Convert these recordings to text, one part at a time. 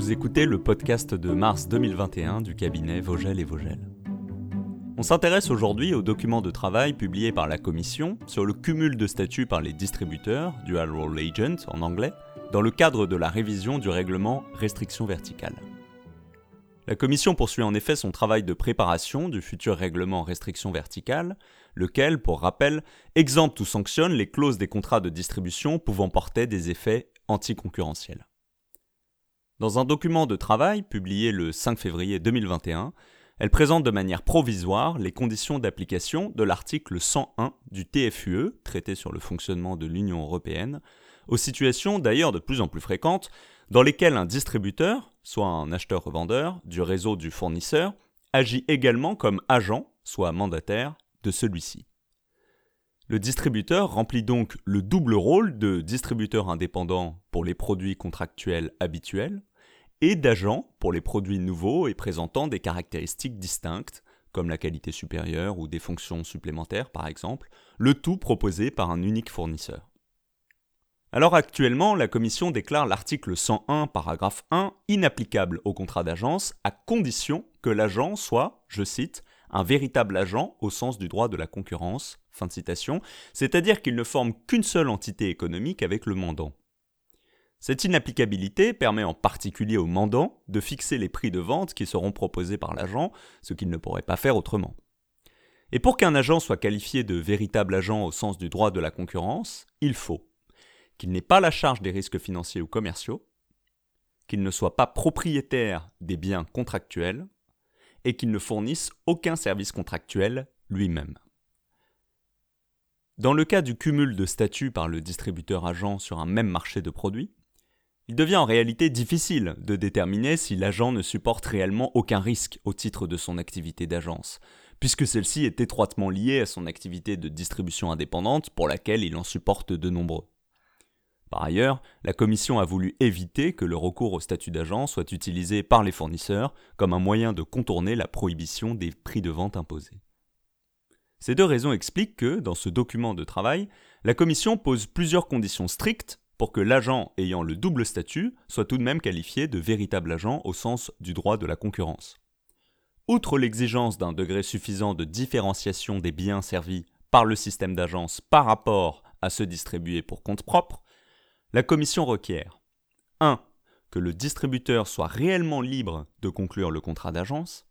Vous écoutez le podcast de mars 2021 du cabinet Vogel et Vogel. On s'intéresse aujourd'hui au document de travail publié par la Commission sur le cumul de statuts par les distributeurs, Dual Role Agent en anglais, dans le cadre de la révision du règlement restriction verticale. La Commission poursuit en effet son travail de préparation du futur règlement restriction verticale, lequel, pour rappel, exempte ou sanctionne les clauses des contrats de distribution pouvant porter des effets anticoncurrentiels. Dans un document de travail publié le 5 février 2021, elle présente de manière provisoire les conditions d'application de l'article 101 du TFUE, traité sur le fonctionnement de l'Union européenne, aux situations d'ailleurs de plus en plus fréquentes dans lesquelles un distributeur, soit un acheteur-revendeur, du réseau du fournisseur, agit également comme agent, soit mandataire, de celui-ci. Le distributeur remplit donc le double rôle de distributeur indépendant pour les produits contractuels habituels et d'agents pour les produits nouveaux et présentant des caractéristiques distinctes, comme la qualité supérieure ou des fonctions supplémentaires par exemple, le tout proposé par un unique fournisseur. Alors actuellement, la Commission déclare l'article 101, paragraphe 1, inapplicable au contrat d'agence à condition que l'agent soit, je cite, un véritable agent au sens du droit de la concurrence, fin de citation, c'est-à-dire qu'il ne forme qu'une seule entité économique avec le mandant. Cette inapplicabilité permet en particulier au mandant de fixer les prix de vente qui seront proposés par l'agent, ce qu'il ne pourrait pas faire autrement. Et pour qu'un agent soit qualifié de véritable agent au sens du droit de la concurrence, il faut qu'il n'ait pas la charge des risques financiers ou commerciaux, qu'il ne soit pas propriétaire des biens contractuels, et qu'il ne fournisse aucun service contractuel lui-même. Dans le cas du cumul de statuts par le distributeur agent sur un même marché de produits, il devient en réalité difficile de déterminer si l'agent ne supporte réellement aucun risque au titre de son activité d'agence, puisque celle-ci est étroitement liée à son activité de distribution indépendante pour laquelle il en supporte de nombreux. Par ailleurs, la Commission a voulu éviter que le recours au statut d'agent soit utilisé par les fournisseurs comme un moyen de contourner la prohibition des prix de vente imposés. Ces deux raisons expliquent que, dans ce document de travail, la Commission pose plusieurs conditions strictes pour que l'agent ayant le double statut soit tout de même qualifié de véritable agent au sens du droit de la concurrence. Outre l'exigence d'un degré suffisant de différenciation des biens servis par le système d'agence par rapport à ceux distribués pour compte propre, la Commission requiert 1. Que le distributeur soit réellement libre de conclure le contrat d'agence,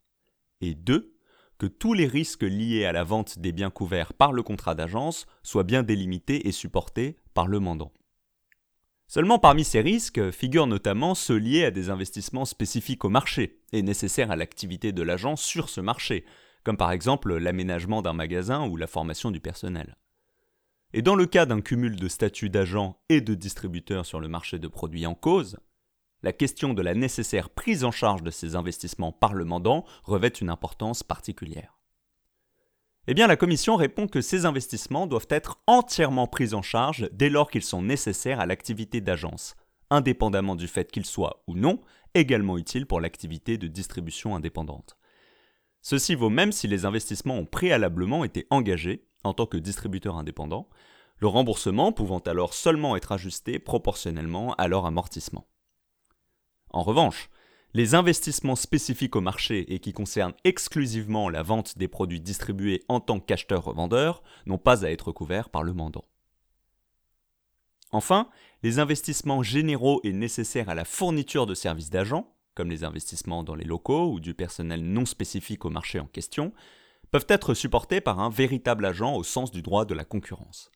et 2. Que tous les risques liés à la vente des biens couverts par le contrat d'agence soient bien délimités et supportés par le mandant. Seulement parmi ces risques figurent notamment ceux liés à des investissements spécifiques au marché et nécessaires à l'activité de l'agent sur ce marché, comme par exemple l'aménagement d'un magasin ou la formation du personnel. Et dans le cas d'un cumul de statuts d'agent et de distributeur sur le marché de produits en cause, la question de la nécessaire prise en charge de ces investissements par le mandant revêt une importance particulière. Eh bien, la Commission répond que ces investissements doivent être entièrement pris en charge dès lors qu'ils sont nécessaires à l'activité d'agence, indépendamment du fait qu'ils soient ou non également utiles pour l'activité de distribution indépendante. Ceci vaut même si les investissements ont préalablement été engagés en tant que distributeur indépendant, le remboursement pouvant alors seulement être ajusté proportionnellement à leur amortissement. En revanche, les investissements spécifiques au marché et qui concernent exclusivement la vente des produits distribués en tant qu'acheteur-revendeur n'ont pas à être couverts par le mandant. Enfin, les investissements généraux et nécessaires à la fourniture de services d'agents, comme les investissements dans les locaux ou du personnel non spécifique au marché en question, peuvent être supportés par un véritable agent au sens du droit de la concurrence.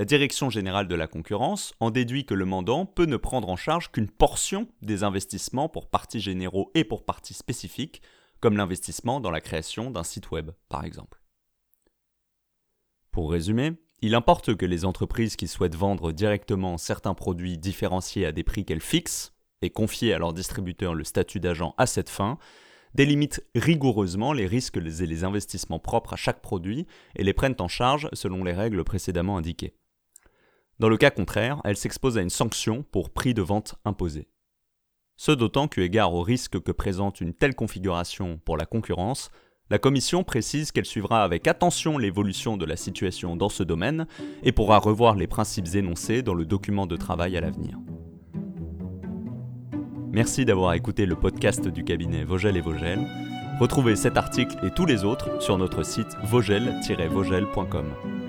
La Direction générale de la concurrence en déduit que le mandant peut ne prendre en charge qu'une portion des investissements pour parties généraux et pour parties spécifiques, comme l'investissement dans la création d'un site web, par exemple. Pour résumer, il importe que les entreprises qui souhaitent vendre directement certains produits différenciés à des prix qu'elles fixent et confier à leurs distributeurs le statut d'agent à cette fin, délimitent rigoureusement les risques et les investissements propres à chaque produit et les prennent en charge selon les règles précédemment indiquées. Dans le cas contraire, elle s'expose à une sanction pour prix de vente imposé. Ce d'autant qu'eu égard au risque que présente une telle configuration pour la concurrence, la Commission précise qu'elle suivra avec attention l'évolution de la situation dans ce domaine et pourra revoir les principes énoncés dans le document de travail à l'avenir. Merci d'avoir écouté le podcast du cabinet Vogel et Vogel. Retrouvez cet article et tous les autres sur notre site vogel-vogel.com.